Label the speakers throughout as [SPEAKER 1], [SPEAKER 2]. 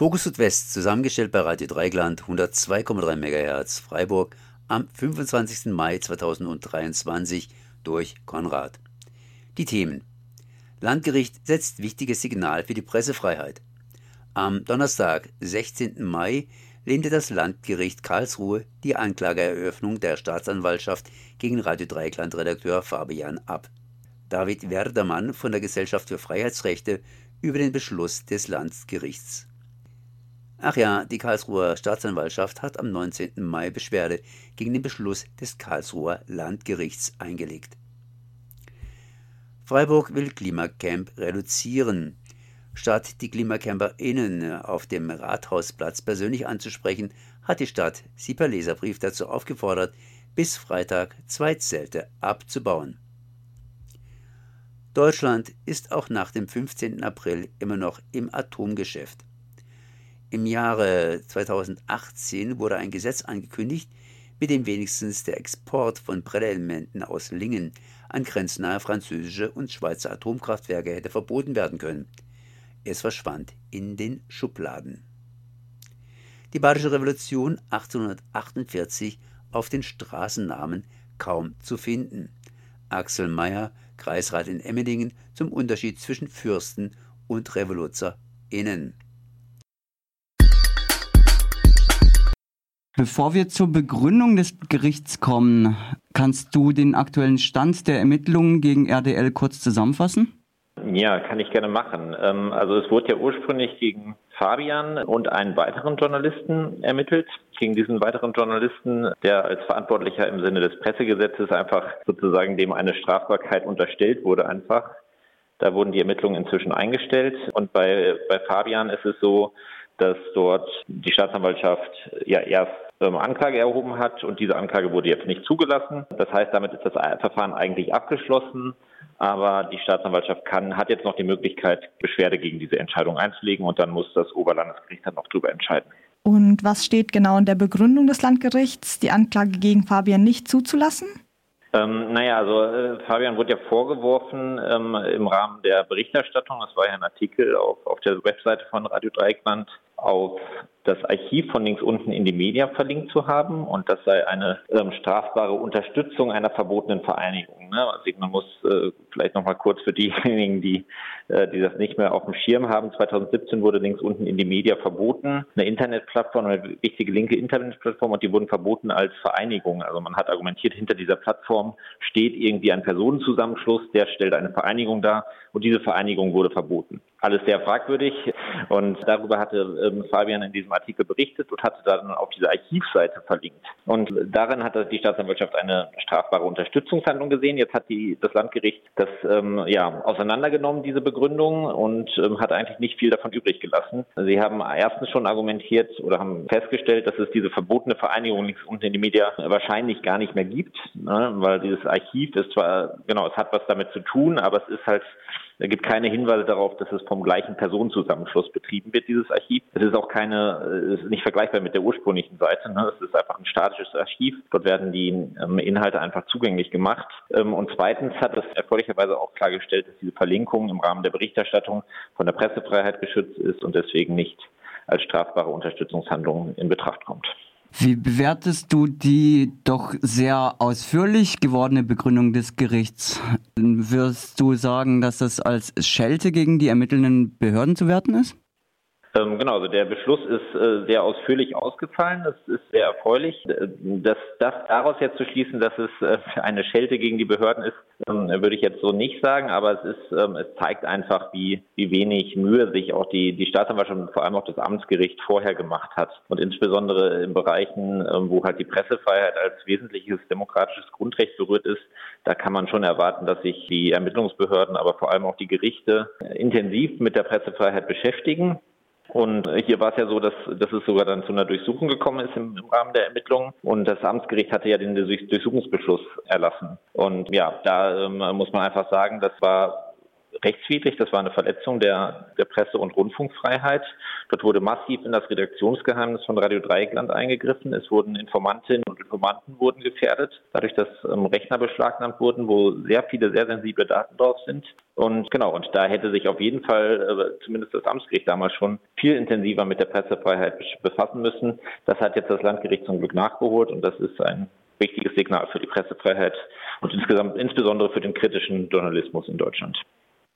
[SPEAKER 1] Fokus Südwest, zusammengestellt bei Radio Dreigland, 102,3 MHz Freiburg am 25. Mai 2023 durch Konrad. Die Themen. Landgericht setzt wichtiges Signal für die Pressefreiheit. Am Donnerstag, 16. Mai, lehnte das Landgericht Karlsruhe die Anklageeröffnung der Staatsanwaltschaft gegen Radio Dreikland-Redakteur Fabian ab. David Werdermann von der Gesellschaft für Freiheitsrechte über den Beschluss des Landgerichts. Ach ja, die Karlsruher Staatsanwaltschaft hat am 19. Mai Beschwerde gegen den Beschluss des Karlsruher Landgerichts eingelegt. Freiburg will Klimacamp reduzieren. Statt die KlimacamperInnen auf dem Rathausplatz persönlich anzusprechen, hat die Stadt sie per Leserbrief dazu aufgefordert, bis Freitag zwei Zelte abzubauen. Deutschland ist auch nach dem 15. April immer noch im Atomgeschäft. Im Jahre 2018 wurde ein Gesetz angekündigt, mit dem wenigstens der Export von Brennelementen aus Lingen an grenznahe französische und Schweizer Atomkraftwerke hätte verboten werden können. Es verschwand in den Schubladen. Die Badische Revolution 1848 auf den Straßennamen kaum zu finden. Axel Meyer, Kreisrat in Emmendingen, zum Unterschied zwischen Fürsten und RevoluzerInnen.
[SPEAKER 2] Bevor wir zur Begründung des Gerichts kommen, kannst du den aktuellen Stand der Ermittlungen gegen RDL kurz zusammenfassen?
[SPEAKER 3] Ja, kann ich gerne machen. Ähm, also es wurde ja ursprünglich gegen Fabian und einen weiteren Journalisten ermittelt. Gegen diesen weiteren Journalisten, der als Verantwortlicher im Sinne des Pressegesetzes einfach sozusagen dem eine Strafbarkeit unterstellt wurde einfach. Da wurden die Ermittlungen inzwischen eingestellt. Und bei, bei Fabian ist es so, dass dort die Staatsanwaltschaft ja erst Anklage erhoben hat und diese Anklage wurde jetzt nicht zugelassen. Das heißt, damit ist das Verfahren eigentlich abgeschlossen. Aber die Staatsanwaltschaft kann, hat jetzt noch die Möglichkeit, Beschwerde gegen diese Entscheidung einzulegen und dann muss das Oberlandesgericht dann noch darüber entscheiden.
[SPEAKER 4] Und was steht genau in der Begründung des Landgerichts, die Anklage gegen Fabian nicht zuzulassen?
[SPEAKER 3] Ähm, naja, also äh, Fabian wurde ja vorgeworfen ähm, im Rahmen der Berichterstattung, das war ja ein Artikel auf, auf der Webseite von Radio Dreieckland, auf das Archiv von links unten in die Media verlinkt zu haben und das sei eine ähm, strafbare Unterstützung einer verbotenen Vereinigung. Ne? Also man muss äh, vielleicht noch mal kurz für diejenigen, die, äh, die das nicht mehr auf dem Schirm haben. 2017 wurde links unten in die Media verboten, eine Internetplattform, eine wichtige linke Internetplattform und die wurden verboten als Vereinigung. Also man hat argumentiert, hinter dieser Plattform steht irgendwie ein Personenzusammenschluss, der stellt eine Vereinigung dar und diese Vereinigung wurde verboten. Alles sehr fragwürdig und darüber hatte ähm, Fabian in diesem Artikel berichtet und hatte dann auf diese Archivseite verlinkt. Und darin hat die Staatsanwaltschaft eine strafbare Unterstützungshandlung gesehen. Jetzt hat die, das Landgericht das ähm, ja, auseinandergenommen, diese Begründung, und ähm, hat eigentlich nicht viel davon übrig gelassen. Sie haben erstens schon argumentiert oder haben festgestellt, dass es diese verbotene Vereinigung links unten in die Media wahrscheinlich gar nicht mehr gibt, ne? weil dieses Archiv ist zwar, genau, es hat was damit zu tun, aber es ist halt es gibt keine Hinweise darauf, dass es vom gleichen Personenzusammenschluss betrieben wird, dieses Archiv. Es ist auch keine, es ist nicht vergleichbar mit der ursprünglichen Seite. Ne? Es ist einfach ein statisches Archiv. Dort werden die ähm, Inhalte einfach zugänglich gemacht. Ähm, und zweitens hat es erfreulicherweise auch klargestellt, dass diese Verlinkung im Rahmen der Berichterstattung von der Pressefreiheit geschützt ist und deswegen nicht als strafbare Unterstützungshandlung in Betracht kommt.
[SPEAKER 2] Wie bewertest du die doch sehr ausführlich gewordene Begründung des Gerichts? Wirst du sagen, dass das als Schelte gegen die ermittelnden Behörden zu werten ist?
[SPEAKER 3] Ähm, genau, also der Beschluss ist äh, sehr ausführlich ausgefallen. Das ist sehr erfreulich. Äh, das, das daraus jetzt zu schließen, dass es äh, eine Schelte gegen die Behörden ist, ähm, würde ich jetzt so nicht sagen. Aber es ist, ähm, es zeigt einfach, wie, wie wenig Mühe sich auch die, die Staatsanwaltschaft und vor allem auch das Amtsgericht vorher gemacht hat. Und insbesondere in Bereichen, wo halt die Pressefreiheit als wesentliches demokratisches Grundrecht berührt ist, da kann man schon erwarten, dass sich die Ermittlungsbehörden, aber vor allem auch die Gerichte intensiv mit der Pressefreiheit beschäftigen Und hier war es ja so, dass, dass es sogar dann zu einer Durchsuchung gekommen ist im, im Rahmen der Ermittlungen. Und das Amtsgericht hatte ja den Durchsuchungsbeschluss erlassen. Und ja, da ähm, muss man einfach sagen, das war rechtswidrig. Das war eine Verletzung der, der Presse- und Rundfunkfreiheit. Dort wurde massiv in das Redaktionsgeheimnis von Radio Dreieckland eingegriffen. Es wurden Informantinnen und Informanten wurden gefährdet, dadurch, dass ähm, Rechner beschlagnahmt wurden, wo sehr viele sehr sensible Daten drauf sind. Und genau, und da hätte sich auf jeden Fall, äh, zumindest das Amtsgericht damals schon, viel intensiver mit der Pressefreiheit befassen müssen. Das hat jetzt das Landgericht zum Glück nachgeholt und das ist ein wichtiges Signal für die Pressefreiheit und insgesamt insbesondere für den kritischen Journalismus in Deutschland.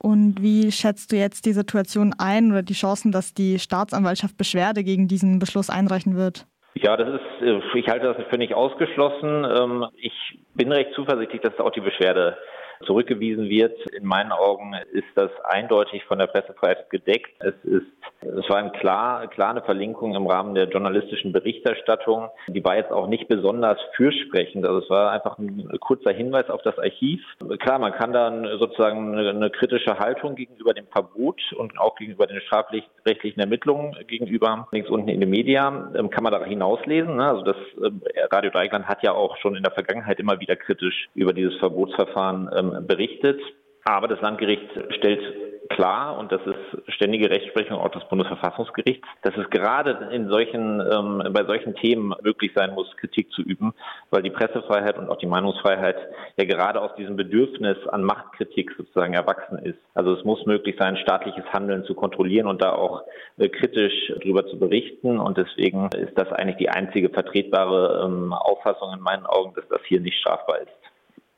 [SPEAKER 4] Und wie schätzt du jetzt die Situation ein oder die Chancen, dass die Staatsanwaltschaft Beschwerde gegen diesen Beschluss einreichen wird?
[SPEAKER 3] Ja, das ist, äh, ich halte das für nicht ausgeschlossen. Ähm, ich bin recht zuversichtlich, dass auch die Beschwerde zurückgewiesen wird. In meinen Augen ist das eindeutig von der Pressefreiheit gedeckt. Es ist es war eine klar, klar Verlinkung im Rahmen der journalistischen Berichterstattung. Die war jetzt auch nicht besonders fürsprechend. Also es war einfach ein kurzer Hinweis auf das Archiv. Klar, man kann dann sozusagen eine, kritische Haltung gegenüber dem Verbot und auch gegenüber den strafrechtlichen Ermittlungen gegenüber links unten in den Medien ähm, kann man da hinauslesen. Ne? Also das ähm, Radio Dreieckland hat ja auch schon in der Vergangenheit immer wieder kritisch über dieses Verbotsverfahren ähm, berichtet. Aber das Landgericht stellt klar, und das ist ständige Rechtsprechung auch des Bundesverfassungsgerichts, dass es gerade in solchen, ähm, bei solchen Themen möglich sein muss, Kritik zu üben, weil die Pressefreiheit und auch die Meinungsfreiheit ja gerade aus diesem Bedürfnis an Machtkritik sozusagen erwachsen ist. Also es muss möglich sein, staatliches Handeln zu kontrollieren und da auch äh, kritisch darüber zu berichten. Und deswegen ist das eigentlich die einzige vertretbare ähm, Auffassung in meinen Augen, dass das hier nicht strafbar ist.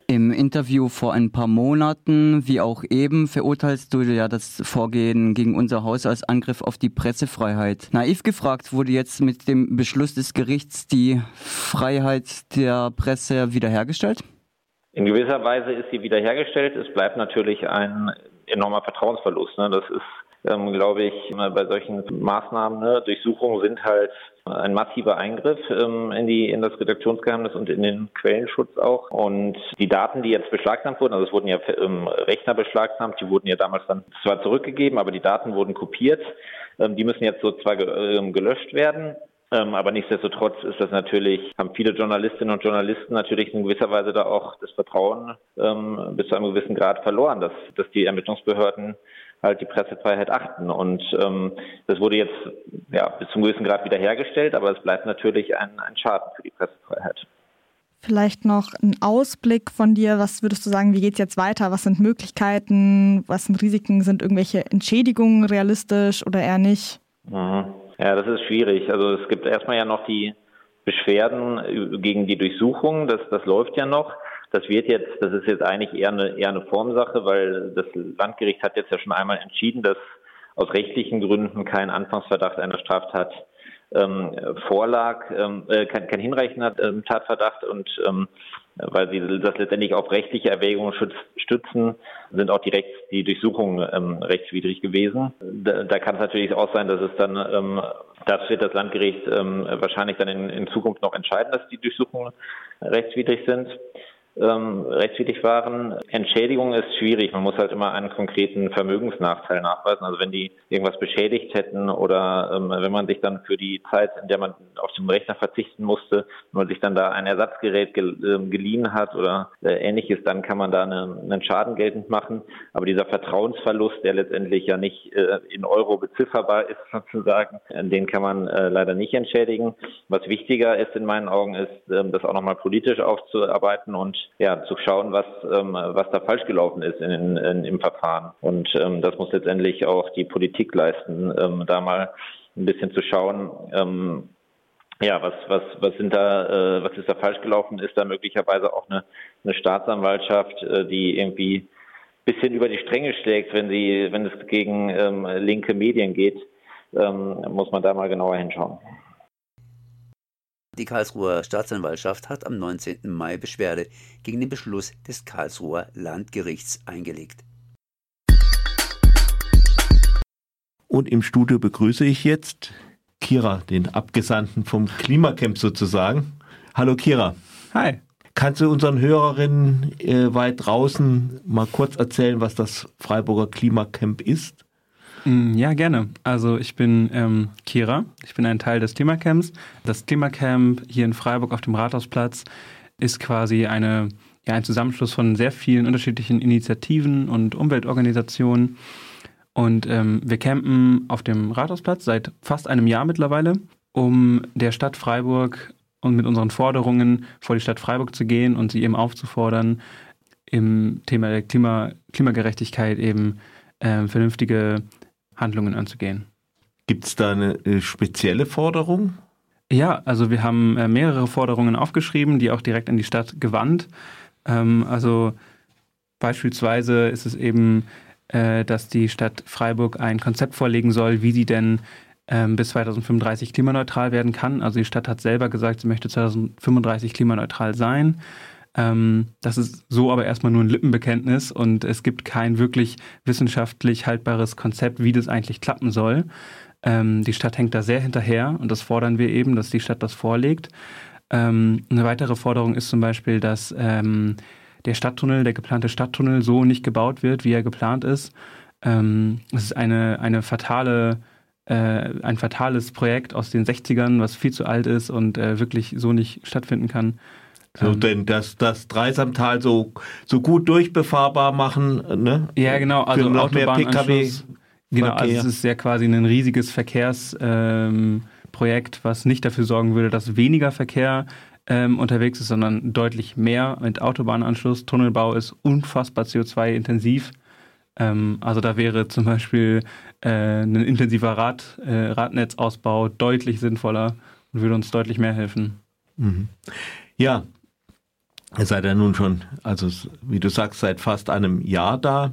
[SPEAKER 2] Im Interview vor ein paar Monaten, wie auch eben, verurteilst du ja das Vorgehen gegen unser Haus als Angriff auf die Pressefreiheit. Naiv gefragt, wurde jetzt mit dem Beschluss des Gerichts die Freiheit der Presse wiederhergestellt?
[SPEAKER 3] In gewisser Weise ist sie wiederhergestellt. Es bleibt natürlich ein enormer Vertrauensverlust. Ne? Das ist ähm, glaube ich, bei solchen Maßnahmen, ne, Durchsuchungen sind halt ein massiver Eingriff ähm, in die in das Redaktionsgeheimnis und in den Quellenschutz auch. Und die Daten, die jetzt beschlagnahmt wurden, also es wurden ja ähm, Rechner beschlagnahmt, die wurden ja damals dann zwar zurückgegeben, aber die Daten wurden kopiert. Ähm, die müssen jetzt so zwar ähm, gelöscht werden. Ähm, aber nichtsdestotrotz ist das natürlich, haben viele Journalistinnen und Journalisten natürlich in gewisser Weise da auch das Vertrauen ähm, bis zu einem gewissen Grad verloren, dass, dass die Ermittlungsbehörden halt die Pressefreiheit achten. Und ähm, das wurde jetzt ja, bis zum gewissen Grad wiederhergestellt, aber es bleibt natürlich ein, ein Schaden für die Pressefreiheit.
[SPEAKER 4] Vielleicht noch ein Ausblick von dir. Was würdest du sagen, wie geht es jetzt weiter? Was sind Möglichkeiten? Was sind Risiken? Sind irgendwelche Entschädigungen realistisch oder eher nicht?
[SPEAKER 3] Mhm. Ja, das ist schwierig. Also es gibt erstmal ja noch die Beschwerden gegen die Durchsuchung. Das, das läuft ja noch. Das wird jetzt, das ist jetzt eigentlich eher eine, eher eine Formsache, weil das Landgericht hat jetzt ja schon einmal entschieden, dass aus rechtlichen Gründen kein Anfangsverdacht einer Straftat ähm, vorlag, ähm, äh, kein, kein hinreichender ähm, Tatverdacht und ähm, weil sie das letztendlich auf rechtliche Erwägungen stützen, sind auch die, die Durchsuchungen ähm, rechtswidrig gewesen. Da, da kann es natürlich auch sein, dass es dann, ähm, das wird das Landgericht ähm, wahrscheinlich dann in, in Zukunft noch entscheiden, dass die Durchsuchungen rechtswidrig sind ähm, rechtswidrig waren. Entschädigung ist schwierig. Man muss halt immer einen konkreten Vermögensnachteil nachweisen. Also wenn die irgendwas beschädigt hätten oder ähm, wenn man sich dann für die Zeit, in der man auf den Rechner verzichten musste, wenn man sich dann da ein Ersatzgerät ge äh, geliehen hat oder äh, ähnliches, dann kann man da eine, einen Schaden geltend machen. Aber dieser Vertrauensverlust, der letztendlich ja nicht äh, in Euro bezifferbar ist sozusagen, den kann man äh, leider nicht entschädigen. Was wichtiger ist in meinen Augen ist, ähm, das auch nochmal politisch aufzuarbeiten und ja, zu schauen, was, ähm, was da falsch gelaufen ist in, in, im Verfahren. Und ähm, das muss letztendlich auch die Politik leisten, ähm, da mal ein bisschen zu schauen, ähm, ja, was, was, was sind da, äh, was ist da falsch gelaufen? Ist da möglicherweise auch eine, eine Staatsanwaltschaft, äh, die irgendwie bisschen über die Stränge schlägt, wenn sie, wenn es gegen ähm, linke Medien geht, ähm, muss man da mal genauer hinschauen.
[SPEAKER 1] Die Karlsruher Staatsanwaltschaft hat am 19. Mai Beschwerde gegen den Beschluss des Karlsruher Landgerichts eingelegt.
[SPEAKER 5] Und im Studio begrüße ich jetzt Kira, den Abgesandten vom Klimacamp sozusagen. Hallo Kira.
[SPEAKER 6] Hi.
[SPEAKER 5] Kannst du unseren Hörerinnen äh, weit draußen mal kurz erzählen, was das Freiburger Klimacamp ist?
[SPEAKER 6] Mm, ja, gerne. Also ich bin ähm, Kira, ich bin ein Teil des Klimacamps. Das Klimacamp hier in Freiburg auf dem Rathausplatz ist quasi eine, ja, ein Zusammenschluss von sehr vielen unterschiedlichen Initiativen und Umweltorganisationen. Und ähm, wir campen auf dem Rathausplatz seit fast einem Jahr mittlerweile, um der Stadt Freiburg und mit unseren Forderungen vor die Stadt Freiburg zu gehen und sie eben aufzufordern, im Thema der Klima, Klimagerechtigkeit eben äh, vernünftige Handlungen anzugehen.
[SPEAKER 5] Gibt es da eine äh, spezielle Forderung?
[SPEAKER 6] Ja, also wir haben äh, mehrere Forderungen aufgeschrieben, die auch direkt an die Stadt gewandt. Ähm, also beispielsweise ist es eben, äh, dass die Stadt Freiburg ein Konzept vorlegen soll, wie sie denn ähm, bis 2035 klimaneutral werden kann. Also die Stadt hat selber gesagt, sie möchte 2035 klimaneutral sein. Ähm, das ist so aber erstmal nur ein Lippenbekenntnis und es gibt kein wirklich wissenschaftlich haltbares Konzept, wie das eigentlich klappen soll. Ähm, die Stadt hängt da sehr hinterher und das fordern wir eben, dass die Stadt das vorlegt. Ähm, eine weitere Forderung ist zum Beispiel, dass ähm, der Stadttunnel, der geplante Stadttunnel so nicht gebaut wird, wie er geplant ist. Ähm, es ist eine, eine fatale äh, ein fatales Projekt aus den 60ern, was viel zu alt ist und äh, wirklich so nicht stattfinden kann.
[SPEAKER 5] So, ähm, denn das, das Dreisamtal so, so gut durchbefahrbar machen, ne?
[SPEAKER 6] Ja, genau, also noch mehr PKW. Genau, also es ist ja quasi ein riesiges Verkehrsprojekt, ähm, was nicht dafür sorgen würde, dass weniger Verkehr ähm, unterwegs ist, sondern deutlich mehr mit Autobahnanschluss. Tunnelbau ist unfassbar CO2-intensiv. Ähm, also da wäre zum Beispiel äh, ein intensiver Rad, äh, Radnetzausbau deutlich sinnvoller und würde uns deutlich mehr helfen.
[SPEAKER 5] Mhm. Ja, Ihr seid ja nun schon, also wie du sagst, seit fast einem Jahr da.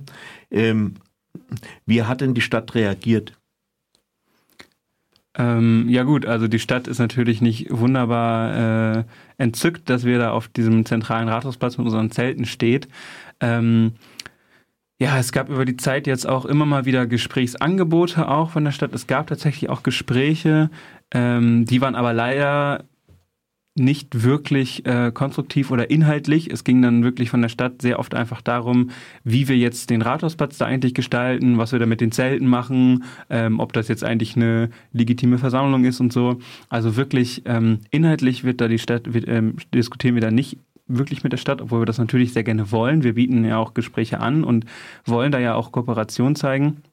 [SPEAKER 5] Ähm, wie hat denn die Stadt reagiert?
[SPEAKER 6] Ähm, ja gut, also die Stadt ist natürlich nicht wunderbar äh, entzückt, dass wir da auf diesem zentralen Rathausplatz mit unseren Zelten steht. Ähm, ja, es gab über die Zeit jetzt auch immer mal wieder Gesprächsangebote auch von der Stadt. Es gab tatsächlich auch Gespräche, ähm, die waren aber leider nicht wirklich äh, konstruktiv oder inhaltlich. Es ging dann wirklich von der Stadt sehr oft einfach darum, wie wir jetzt den Rathausplatz da eigentlich gestalten, was wir da mit den Zelten machen, ähm, ob das jetzt eigentlich eine legitime Versammlung ist und so. Also wirklich ähm, inhaltlich wird da die Stadt, wird, ähm, diskutieren wir da nicht wirklich mit der Stadt, obwohl wir das natürlich sehr gerne wollen. Wir bieten ja auch Gespräche an und wollen da ja auch Kooperation zeigen.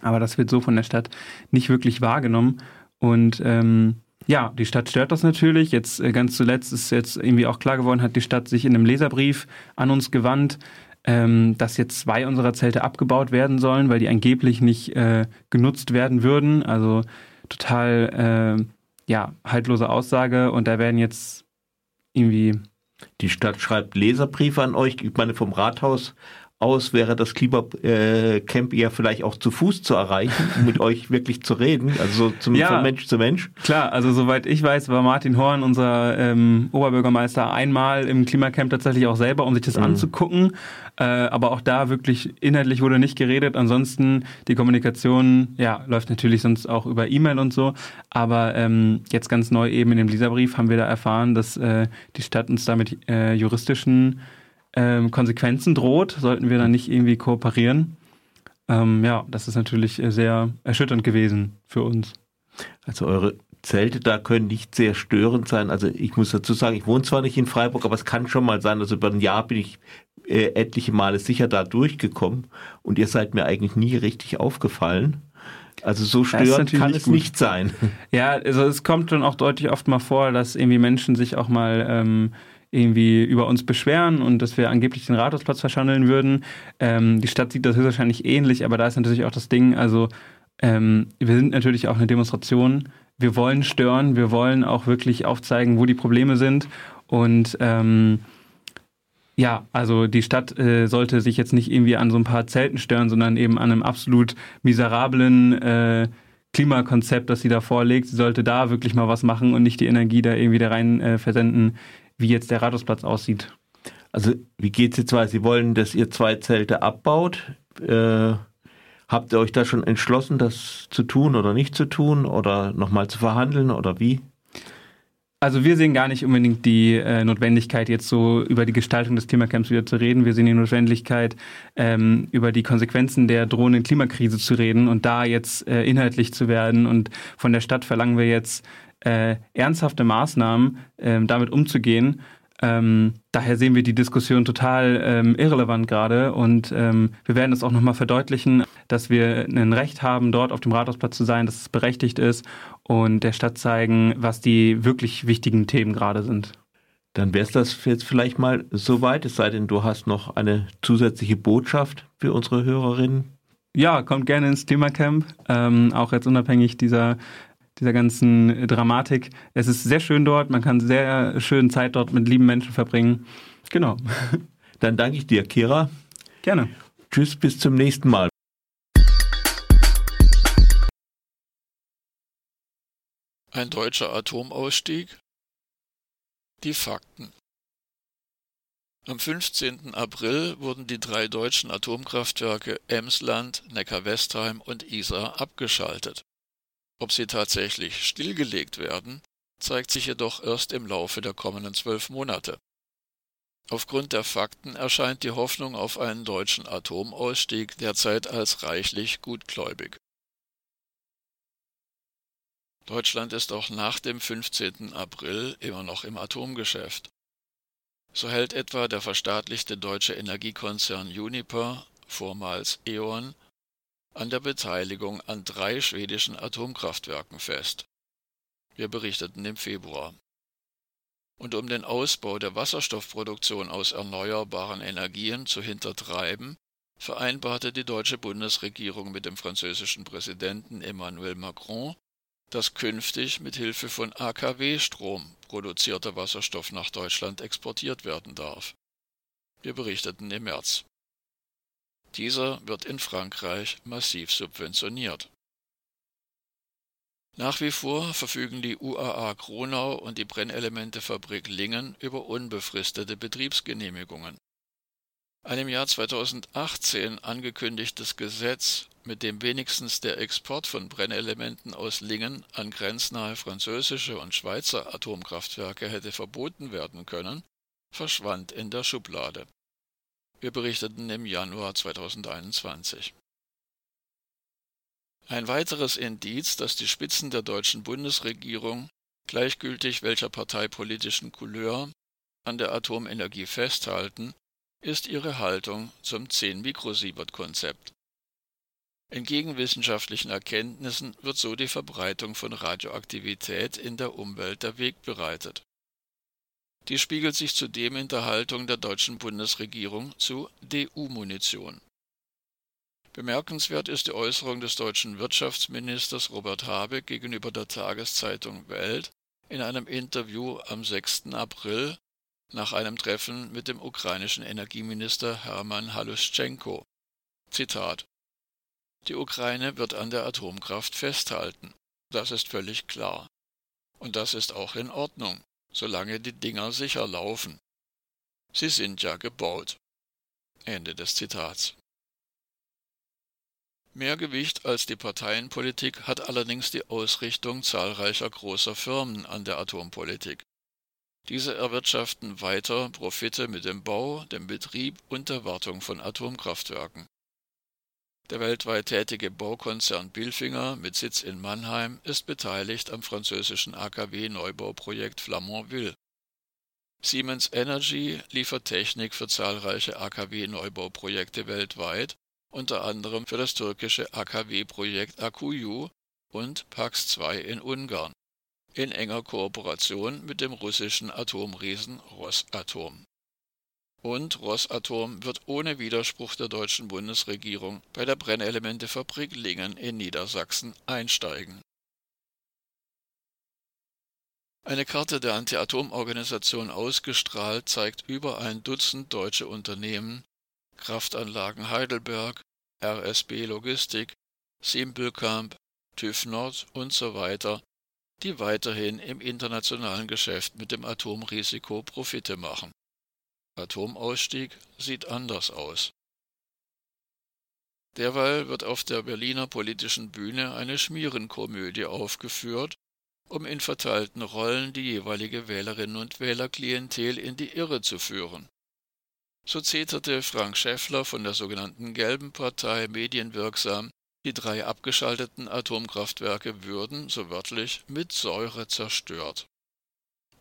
[SPEAKER 6] Aber das wird so von der Stadt nicht wirklich wahrgenommen. Und ähm, ja, die Stadt stört das natürlich. Jetzt äh, ganz zuletzt ist jetzt irgendwie auch klar geworden, hat die Stadt sich in einem Leserbrief an uns gewandt, ähm, dass jetzt zwei unserer Zelte abgebaut werden sollen, weil die angeblich nicht äh, genutzt werden würden. Also total äh, ja haltlose Aussage. Und da werden jetzt irgendwie
[SPEAKER 5] die Stadt schreibt Leserbriefe an euch. Ich meine, vom Rathaus aus wäre das Klimacamp ja vielleicht auch zu Fuß zu erreichen, um mit euch wirklich zu reden, also zum, ja, von Mensch zu Mensch.
[SPEAKER 6] Klar, also soweit ich weiß, war Martin Horn, unser ähm, Oberbürgermeister, einmal im Klimacamp tatsächlich auch selber, um sich das mhm. anzugucken. Äh, aber auch da wirklich inhaltlich wurde nicht geredet. Ansonsten die Kommunikation, ja, läuft natürlich sonst auch über E-Mail und so. Aber ähm, jetzt ganz neu eben in dem Leserbrief haben wir da erfahren, dass äh, die Stadt uns da mit äh, juristischen ähm, Konsequenzen droht, sollten wir dann nicht irgendwie kooperieren. Ähm, ja, das ist natürlich sehr erschütternd gewesen für uns.
[SPEAKER 5] Also eure Zelte da können nicht sehr störend sein. Also ich muss dazu sagen, ich wohne zwar nicht in Freiburg, aber es kann schon mal sein, also über ein Jahr bin ich äh, etliche Male sicher da durchgekommen und ihr seid mir eigentlich nie richtig aufgefallen. Also so störend kann es gut. nicht sein.
[SPEAKER 6] Ja, also es kommt dann auch deutlich oft mal vor, dass irgendwie Menschen sich auch mal ähm, irgendwie über uns beschweren und dass wir angeblich den Rathausplatz verschandeln würden. Ähm, die Stadt sieht das höchstwahrscheinlich ähnlich, aber da ist natürlich auch das Ding, also ähm, wir sind natürlich auch eine Demonstration. Wir wollen stören, wir wollen auch wirklich aufzeigen, wo die Probleme sind. Und ähm, ja, also die Stadt äh, sollte sich jetzt nicht irgendwie an so ein paar Zelten stören, sondern eben an einem absolut miserablen äh, Klimakonzept, das sie da vorlegt. Sie sollte da wirklich mal was machen und nicht die Energie da irgendwie da rein äh, versenden, wie jetzt der Rathausplatz aussieht.
[SPEAKER 5] Also wie geht es jetzt weiter? Sie wollen, dass ihr zwei Zelte abbaut. Äh, habt ihr euch da schon entschlossen, das zu tun oder nicht zu tun oder nochmal zu verhandeln oder wie?
[SPEAKER 6] Also wir sehen gar nicht unbedingt die äh, Notwendigkeit, jetzt so über die Gestaltung des Klimacamps wieder zu reden. Wir sehen die Notwendigkeit, ähm, über die Konsequenzen der drohenden Klimakrise zu reden und da jetzt äh, inhaltlich zu werden. Und von der Stadt verlangen wir jetzt äh, ernsthafte Maßnahmen, ähm, damit umzugehen. Ähm, daher sehen wir die Diskussion total ähm, irrelevant gerade und ähm, wir werden es auch nochmal verdeutlichen, dass wir ein Recht haben, dort auf dem Rathausplatz zu sein, dass es berechtigt ist und der Stadt zeigen, was die wirklich wichtigen Themen gerade sind.
[SPEAKER 5] Dann wäre es das jetzt vielleicht mal soweit, es sei denn, du hast noch eine zusätzliche Botschaft für unsere Hörerinnen.
[SPEAKER 6] Ja, kommt gerne ins Klimacamp, ähm, auch jetzt unabhängig dieser dieser ganzen Dramatik. Es ist sehr schön dort, man kann sehr schön Zeit dort mit lieben Menschen verbringen. Genau.
[SPEAKER 5] Dann danke ich dir, Kira.
[SPEAKER 6] Gerne.
[SPEAKER 5] Tschüss, bis zum nächsten Mal.
[SPEAKER 7] Ein deutscher Atomausstieg? Die Fakten. Am 15. April wurden die drei deutschen Atomkraftwerke Emsland, Neckar-Westheim und Isar abgeschaltet. Ob sie tatsächlich stillgelegt werden, zeigt sich jedoch erst im Laufe der kommenden zwölf Monate. Aufgrund der Fakten erscheint die Hoffnung auf einen deutschen Atomausstieg derzeit als reichlich gutgläubig. Deutschland ist auch nach dem 15. April immer noch im Atomgeschäft. So hält etwa der verstaatlichte deutsche Energiekonzern Uniper, vormals E.ON, an der Beteiligung an drei schwedischen Atomkraftwerken fest. Wir berichteten im Februar. Und um den Ausbau der Wasserstoffproduktion aus erneuerbaren Energien zu hintertreiben, vereinbarte die deutsche Bundesregierung mit dem französischen Präsidenten Emmanuel Macron, dass künftig mit Hilfe von AKW-Strom produzierter Wasserstoff nach Deutschland exportiert werden darf. Wir berichteten im März. Dieser wird in Frankreich massiv subventioniert. Nach wie vor verfügen die UAA Kronau und die Brennelementefabrik Lingen über unbefristete Betriebsgenehmigungen. Ein im Jahr 2018 angekündigtes Gesetz, mit dem wenigstens der Export von Brennelementen aus Lingen an grenznahe französische und Schweizer Atomkraftwerke hätte verboten werden können, verschwand in der Schublade. Wir berichteten im Januar 2021. Ein weiteres Indiz, dass die Spitzen der deutschen Bundesregierung, gleichgültig welcher parteipolitischen Couleur, an der Atomenergie festhalten, ist ihre Haltung zum 10-Mikrosievert-Konzept. Entgegen wissenschaftlichen Erkenntnissen wird so die Verbreitung von Radioaktivität in der Umwelt der Weg bereitet. Die spiegelt sich zudem in der Haltung der deutschen Bundesregierung zu DU-Munition. Bemerkenswert ist die Äußerung des deutschen Wirtschaftsministers Robert Habeck gegenüber der Tageszeitung Welt in einem Interview am 6. April nach einem Treffen mit dem ukrainischen Energieminister Hermann Haluschenko. Zitat Die Ukraine wird an der Atomkraft festhalten. Das ist völlig klar. Und das ist auch in Ordnung solange die Dinger sicher laufen. Sie sind ja gebaut. Ende des Zitats. Mehr Gewicht als die Parteienpolitik hat allerdings die Ausrichtung zahlreicher großer Firmen an der Atompolitik. Diese erwirtschaften weiter Profite mit dem Bau, dem Betrieb und der Wartung von Atomkraftwerken. Der weltweit tätige Baukonzern Bilfinger mit Sitz in Mannheim ist beteiligt am französischen AKW-Neubauprojekt Flamanville. Siemens Energy liefert Technik für zahlreiche AKW-Neubauprojekte weltweit, unter anderem für das türkische AKW-Projekt Akuyu und Pax 2 in Ungarn, in enger Kooperation mit dem russischen Atomriesen Rosatom und Rosatom wird ohne Widerspruch der deutschen Bundesregierung bei der Brennelementefabrik Lingen in Niedersachsen einsteigen. Eine Karte der Anti-Atom-Organisation ausgestrahlt zeigt über ein Dutzend deutsche Unternehmen, Kraftanlagen Heidelberg, RSB Logistik, Simpelkamp, TÜV Nord und so die weiterhin im internationalen Geschäft mit dem Atomrisiko Profite machen. Atomausstieg sieht anders aus. Derweil wird auf der Berliner politischen Bühne eine Schmierenkomödie aufgeführt, um in verteilten Rollen die jeweilige Wählerinnen und Wählerklientel in die Irre zu führen. So zeterte Frank Schäffler von der sogenannten Gelben Partei medienwirksam, die drei abgeschalteten Atomkraftwerke würden, so wörtlich, mit Säure zerstört.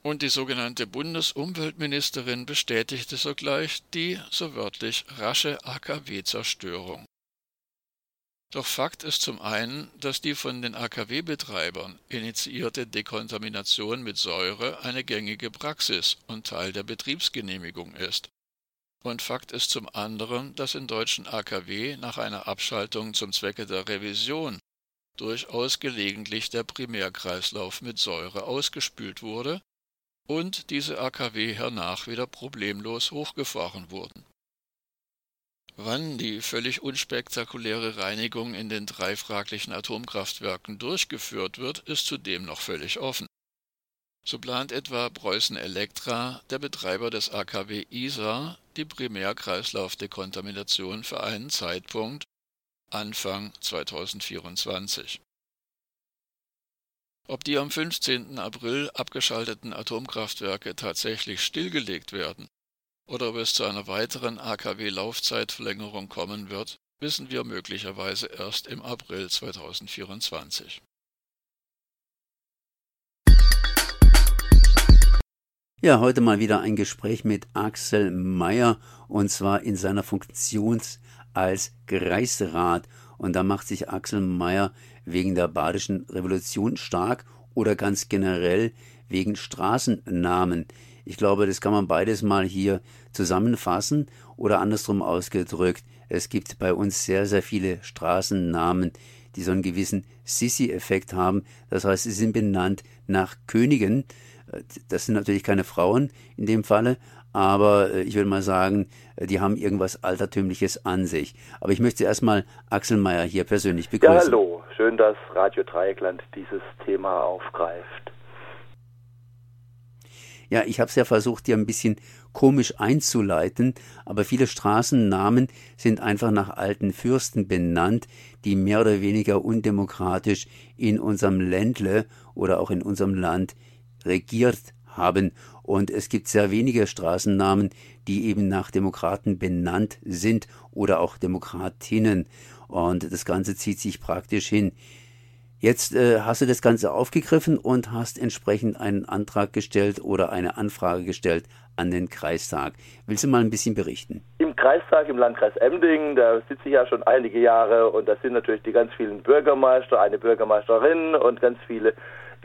[SPEAKER 7] Und die sogenannte Bundesumweltministerin bestätigte sogleich die, so wörtlich, rasche AKW-Zerstörung. Doch Fakt ist zum einen, dass die von den AKW-Betreibern initiierte Dekontamination mit Säure eine gängige Praxis und Teil der Betriebsgenehmigung ist. Und Fakt ist zum anderen, dass in deutschen AKW nach einer Abschaltung zum Zwecke der Revision durchaus gelegentlich der Primärkreislauf mit Säure ausgespült wurde und diese AKW hernach wieder problemlos hochgefahren wurden. Wann die völlig unspektakuläre Reinigung in den drei fraglichen Atomkraftwerken durchgeführt wird, ist zudem noch völlig offen. So plant etwa Preußen Elektra, der Betreiber des AKW Isar, die Primärkreislaufdekontamination für einen Zeitpunkt Anfang 2024. Ob die am 15. April abgeschalteten Atomkraftwerke tatsächlich stillgelegt werden oder ob es zu einer weiteren AKW-Laufzeitverlängerung kommen wird, wissen wir möglicherweise erst im April 2024.
[SPEAKER 1] Ja, heute mal wieder ein Gespräch mit Axel Mayer und zwar in seiner Funktion als Kreisrat. Und da macht sich Axel Mayer wegen der Badischen Revolution stark oder ganz generell wegen Straßennamen. Ich glaube, das kann man beides mal hier zusammenfassen oder andersrum ausgedrückt. Es gibt bei uns sehr, sehr viele Straßennamen, die so einen gewissen Sissi-Effekt haben. Das heißt, sie sind benannt nach Königen das sind natürlich keine Frauen in dem Falle, aber äh, ich würde mal sagen, äh, die haben irgendwas Altertümliches an sich. Aber ich möchte erstmal Axel Mayer hier persönlich begrüßen.
[SPEAKER 8] Ja, hallo. Schön, dass Radio Dreieckland dieses Thema aufgreift.
[SPEAKER 1] Ja, ich habe es ja versucht, dir ein bisschen komisch einzuleiten, aber viele Straßennamen sind einfach nach alten Fürsten benannt, die mehr oder weniger undemokratisch in unserem Ländle oder auch in unserem Land regiert haben. Und es gibt sehr wenige Straßennamen, die eben nach Demokraten benannt sind oder auch Demokratinnen. Und das Ganze zieht sich praktisch hin. Jetzt äh, hast du das Ganze aufgegriffen und hast entsprechend einen Antrag gestellt oder eine Anfrage gestellt an den Kreistag. Willst du mal ein bisschen berichten?
[SPEAKER 8] Im Kreistag im Landkreis Emdingen, da sitze ich ja schon einige Jahre und da sind natürlich die ganz vielen Bürgermeister, eine Bürgermeisterin und ganz viele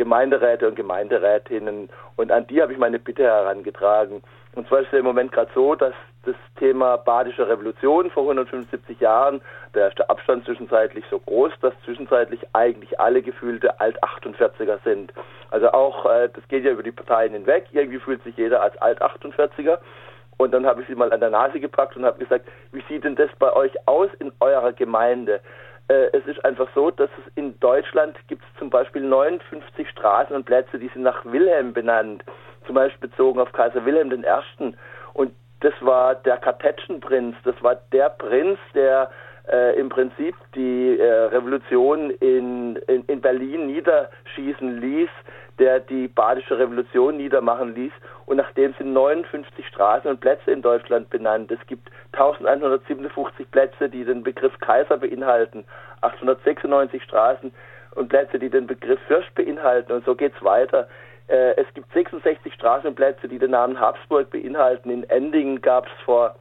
[SPEAKER 8] Gemeinderäte und Gemeinderätinnen. Und an die habe ich meine Bitte herangetragen. Und zwar ist es im Moment gerade so, dass das Thema Badische Revolution vor 175 Jahren, da ist der Abstand zwischenzeitlich so groß, dass zwischenzeitlich eigentlich alle gefühlte Alt-48er sind. Also auch, äh, das geht ja über die Parteien hinweg, irgendwie fühlt sich jeder als Alt-48er. Und dann habe ich sie mal an der Nase gepackt und habe gesagt, wie sieht denn das bei euch aus in eurer Gemeinde? Äh, es ist einfach so, dass es in Deutschland gibt es zum Beispiel 59 Straßen und Plätze, die sind nach Wilhelm benannt. Zum Beispiel bezogen auf Kaiser Wilhelm I. Und das war der Kartätschenprinz. Das war der Prinz, der äh, im Prinzip die äh, Revolution in, in, in Berlin niederschießen ließ, der die Badische Revolution niedermachen ließ. Und nachdem sind 59 Straßen und Plätze in Deutschland benannt. Es gibt 1157 Plätze, die den Begriff Kaiser beinhalten, 896 Straßen und Plätze, die den Begriff Fürst beinhalten. Und so geht's weiter. Äh, es gibt 66 Straßenplätze, die den Namen Habsburg beinhalten. In Endingen gab es vor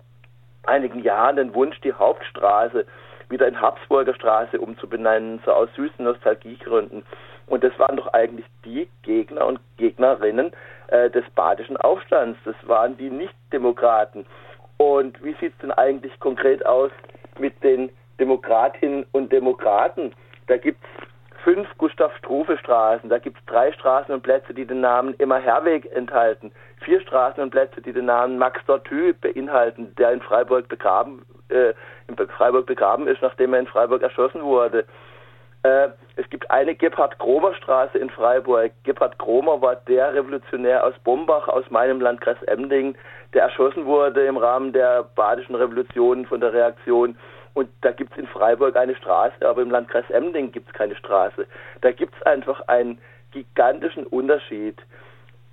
[SPEAKER 8] einigen Jahren den Wunsch, die Hauptstraße wieder in Habsburger Straße umzubenennen, so aus süßen Nostalgiegründen. Und das waren doch eigentlich die Gegner und Gegnerinnen äh, des badischen Aufstands. Das waren die Nicht-Demokraten. Und wie sieht es denn eigentlich konkret aus mit den Demokratinnen und Demokraten? Da gibt es fünf Gustav-Struve-Straßen, da gibt es drei Straßen und Plätze, die den Namen Emma Herweg enthalten, vier Straßen und Plätze, die den Namen Max Dortü beinhalten, der in Freiburg begraben, äh, in Freiburg begraben ist, nachdem er in Freiburg erschossen wurde. Äh, es gibt eine Gebhard-Kromer-Straße in Freiburg. Gebhard Kromer war der Revolutionär aus Bombach, aus meinem Landkreis Emding, der erschossen wurde im Rahmen der Badischen Revolution von der Reaktion. Und da gibt es in Freiburg eine Straße, aber im Landkreis Emding gibt es keine Straße. Da gibt es einfach ein gigantischen Unterschied.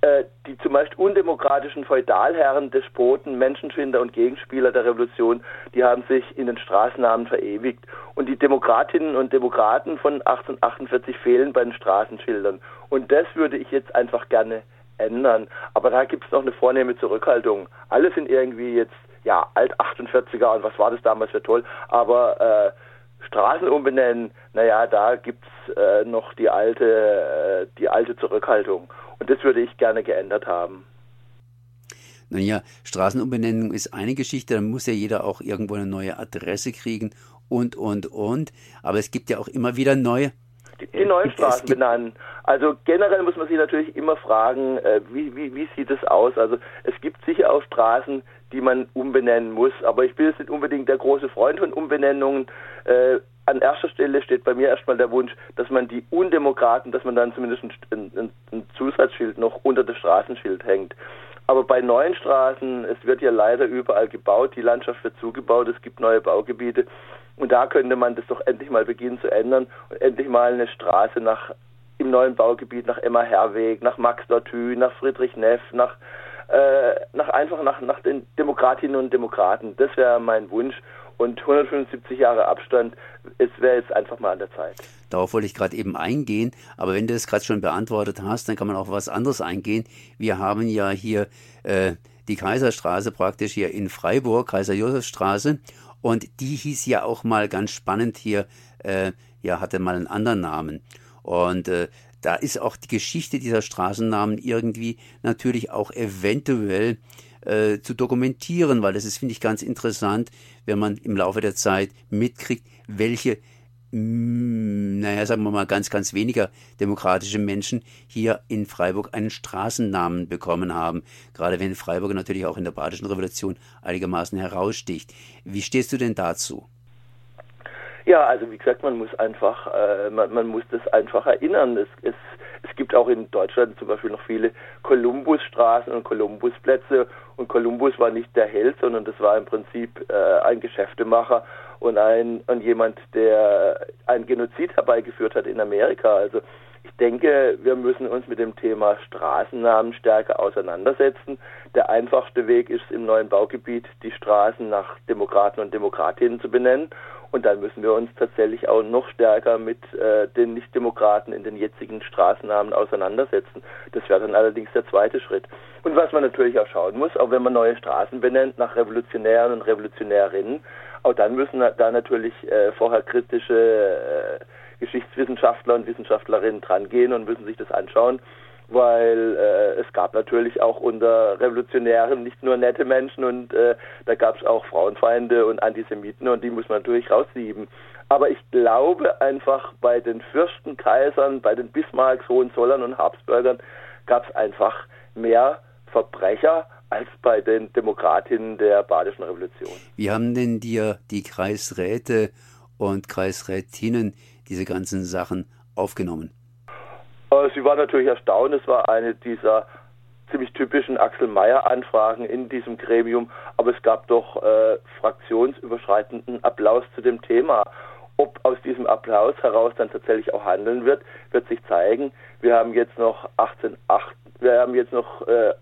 [SPEAKER 8] Äh, die zumeist undemokratischen Feudalherren, Despoten, Menschenschwinder und Gegenspieler der Revolution, die haben sich in den Straßennamen verewigt. Und die Demokratinnen und Demokraten von 1848 fehlen bei den Straßenschildern. Und das würde ich jetzt einfach gerne ändern. Aber da gibt es noch eine vornehme Zurückhaltung. Alle sind irgendwie jetzt, ja, alt 48er und was war das damals für toll. Aber äh, Straßen umbenennen, naja, da gibt's äh, noch die alte, äh, die alte Zurückhaltung. Und das würde ich gerne geändert haben.
[SPEAKER 1] Nun ja, Straßenumbenennung ist eine Geschichte, dann muss ja jeder auch irgendwo eine neue Adresse kriegen und, und, und. Aber es gibt ja auch immer wieder neue.
[SPEAKER 8] Die, die neuen Straßen benennen. Also generell muss man sich natürlich immer fragen, äh, wie, wie, wie sieht es aus? Also es gibt sicher auch Straßen, die man umbenennen muss, aber ich bin jetzt nicht unbedingt der große Freund von Umbenennungen. An erster Stelle steht bei mir erstmal der Wunsch, dass man die Undemokraten, dass man dann zumindest ein, ein, Zusatzschild noch unter das Straßenschild hängt. Aber bei neuen Straßen, es wird ja leider überall gebaut, die Landschaft wird zugebaut, es gibt neue Baugebiete. Und da könnte man das doch endlich mal beginnen zu ändern und endlich mal eine Straße nach im neuen Baugebiet nach Emma Herweg, nach Max Dortü, nach Friedrich Neff, nach, äh, nach einfach nach, nach den Demokratinnen und Demokraten. Das wäre mein Wunsch und 175 Jahre Abstand, es wäre jetzt einfach mal an der Zeit.
[SPEAKER 1] Darauf wollte ich gerade eben eingehen, aber wenn du es gerade schon beantwortet hast, dann kann man auch was anderes eingehen. Wir haben ja hier äh, die Kaiserstraße praktisch hier in Freiburg, Kaiser-Josef-Straße, und die hieß ja auch mal ganz spannend hier, äh, ja, hatte mal einen anderen Namen. Und äh, da ist auch die Geschichte dieser Straßennamen irgendwie natürlich auch eventuell äh, zu dokumentieren, weil das ist, finde ich, ganz interessant, wenn man im Laufe der Zeit mitkriegt, welche mm, naja, sagen wir mal, ganz, ganz weniger demokratische Menschen hier in Freiburg einen Straßennamen bekommen haben. Gerade wenn Freiburg natürlich auch in der Badischen Revolution einigermaßen heraussticht. Wie stehst du denn dazu?
[SPEAKER 8] Ja, also wie gesagt, man muss einfach, äh, man, man muss das einfach erinnern. Es, es es gibt auch in Deutschland zum Beispiel noch viele Kolumbusstraßen und Kolumbusplätze. Und Kolumbus war nicht der Held, sondern das war im Prinzip äh, ein Geschäftemacher und ein und jemand, der einen Genozid herbeigeführt hat in Amerika. Also ich denke, wir müssen uns mit dem Thema Straßennamen stärker auseinandersetzen. Der einfachste Weg ist im neuen Baugebiet die Straßen nach Demokraten und Demokratinnen zu benennen und dann müssen wir uns tatsächlich auch noch stärker mit äh, den Nichtdemokraten in den jetzigen Straßennamen auseinandersetzen. Das wäre dann allerdings der zweite Schritt. Und was man natürlich auch schauen muss, auch wenn man neue Straßen benennt nach Revolutionären und Revolutionärinnen, auch dann müssen da natürlich äh, vorher kritische äh, Geschichtswissenschaftler und Wissenschaftlerinnen drangehen und müssen sich das anschauen weil äh, es gab natürlich auch unter Revolutionären nicht nur nette Menschen und äh, da gab es auch Frauenfeinde und Antisemiten und die muss man natürlich raussieben. Aber ich glaube einfach bei den Fürsten, Kaisern, bei den Bismarcks, Hohenzollern und Habsburgern gab es einfach mehr Verbrecher als bei den Demokratinnen der Badischen Revolution.
[SPEAKER 1] Wie haben denn dir die Kreisräte und Kreisrätinnen diese ganzen Sachen aufgenommen?
[SPEAKER 8] Äh, sie war natürlich erstaunt. Es war eine dieser ziemlich typischen Axel Mayer-Anfragen in diesem Gremium, aber es gab doch äh, fraktionsüberschreitenden Applaus zu dem Thema. Ob aus diesem Applaus heraus dann tatsächlich auch handeln wird, wird sich zeigen. Wir haben jetzt noch 18, 8, wir haben jetzt noch äh,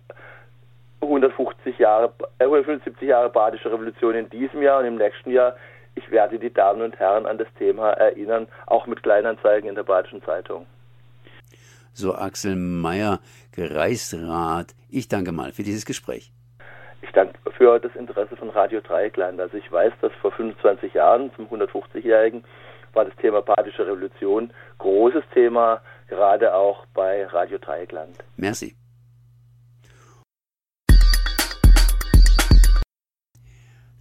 [SPEAKER 8] 150 Jahre, äh, 175 Jahre Badische Revolution in diesem Jahr und im nächsten Jahr. Ich werde die Damen und Herren an das Thema erinnern, auch mit Kleinanzeigen in der Badischen Zeitung
[SPEAKER 1] so Axel Meyer, Kreisrat. Ich danke mal für dieses Gespräch.
[SPEAKER 8] Ich danke für das Interesse von Radio Dreieckland. Also ich weiß, dass vor 25 Jahren, zum 150-Jährigen, war das Thema Badische Revolution großes Thema, gerade auch bei Radio Dreieckland.
[SPEAKER 1] Merci.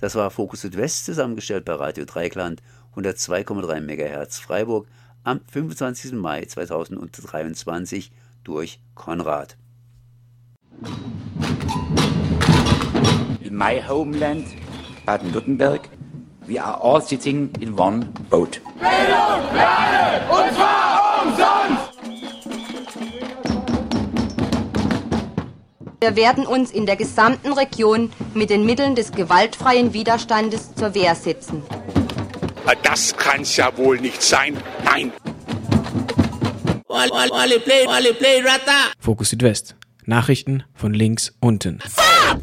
[SPEAKER 1] Das war Fokus Südwest, zusammengestellt bei Radio Dreieckland, 102,3 MHz Freiburg, am 25. Mai 2023 durch Konrad.
[SPEAKER 9] In my homeland, Baden-Württemberg, we are all sitting in one boat.
[SPEAKER 10] Bildung, Lernen, und zwar umsonst!
[SPEAKER 11] Wir werden uns in der gesamten Region mit den Mitteln des gewaltfreien Widerstandes zur Wehr setzen.
[SPEAKER 12] Das kann's ja wohl nicht sein. Nein.
[SPEAKER 13] Fokus Südwest. Nachrichten von links unten. Fuck!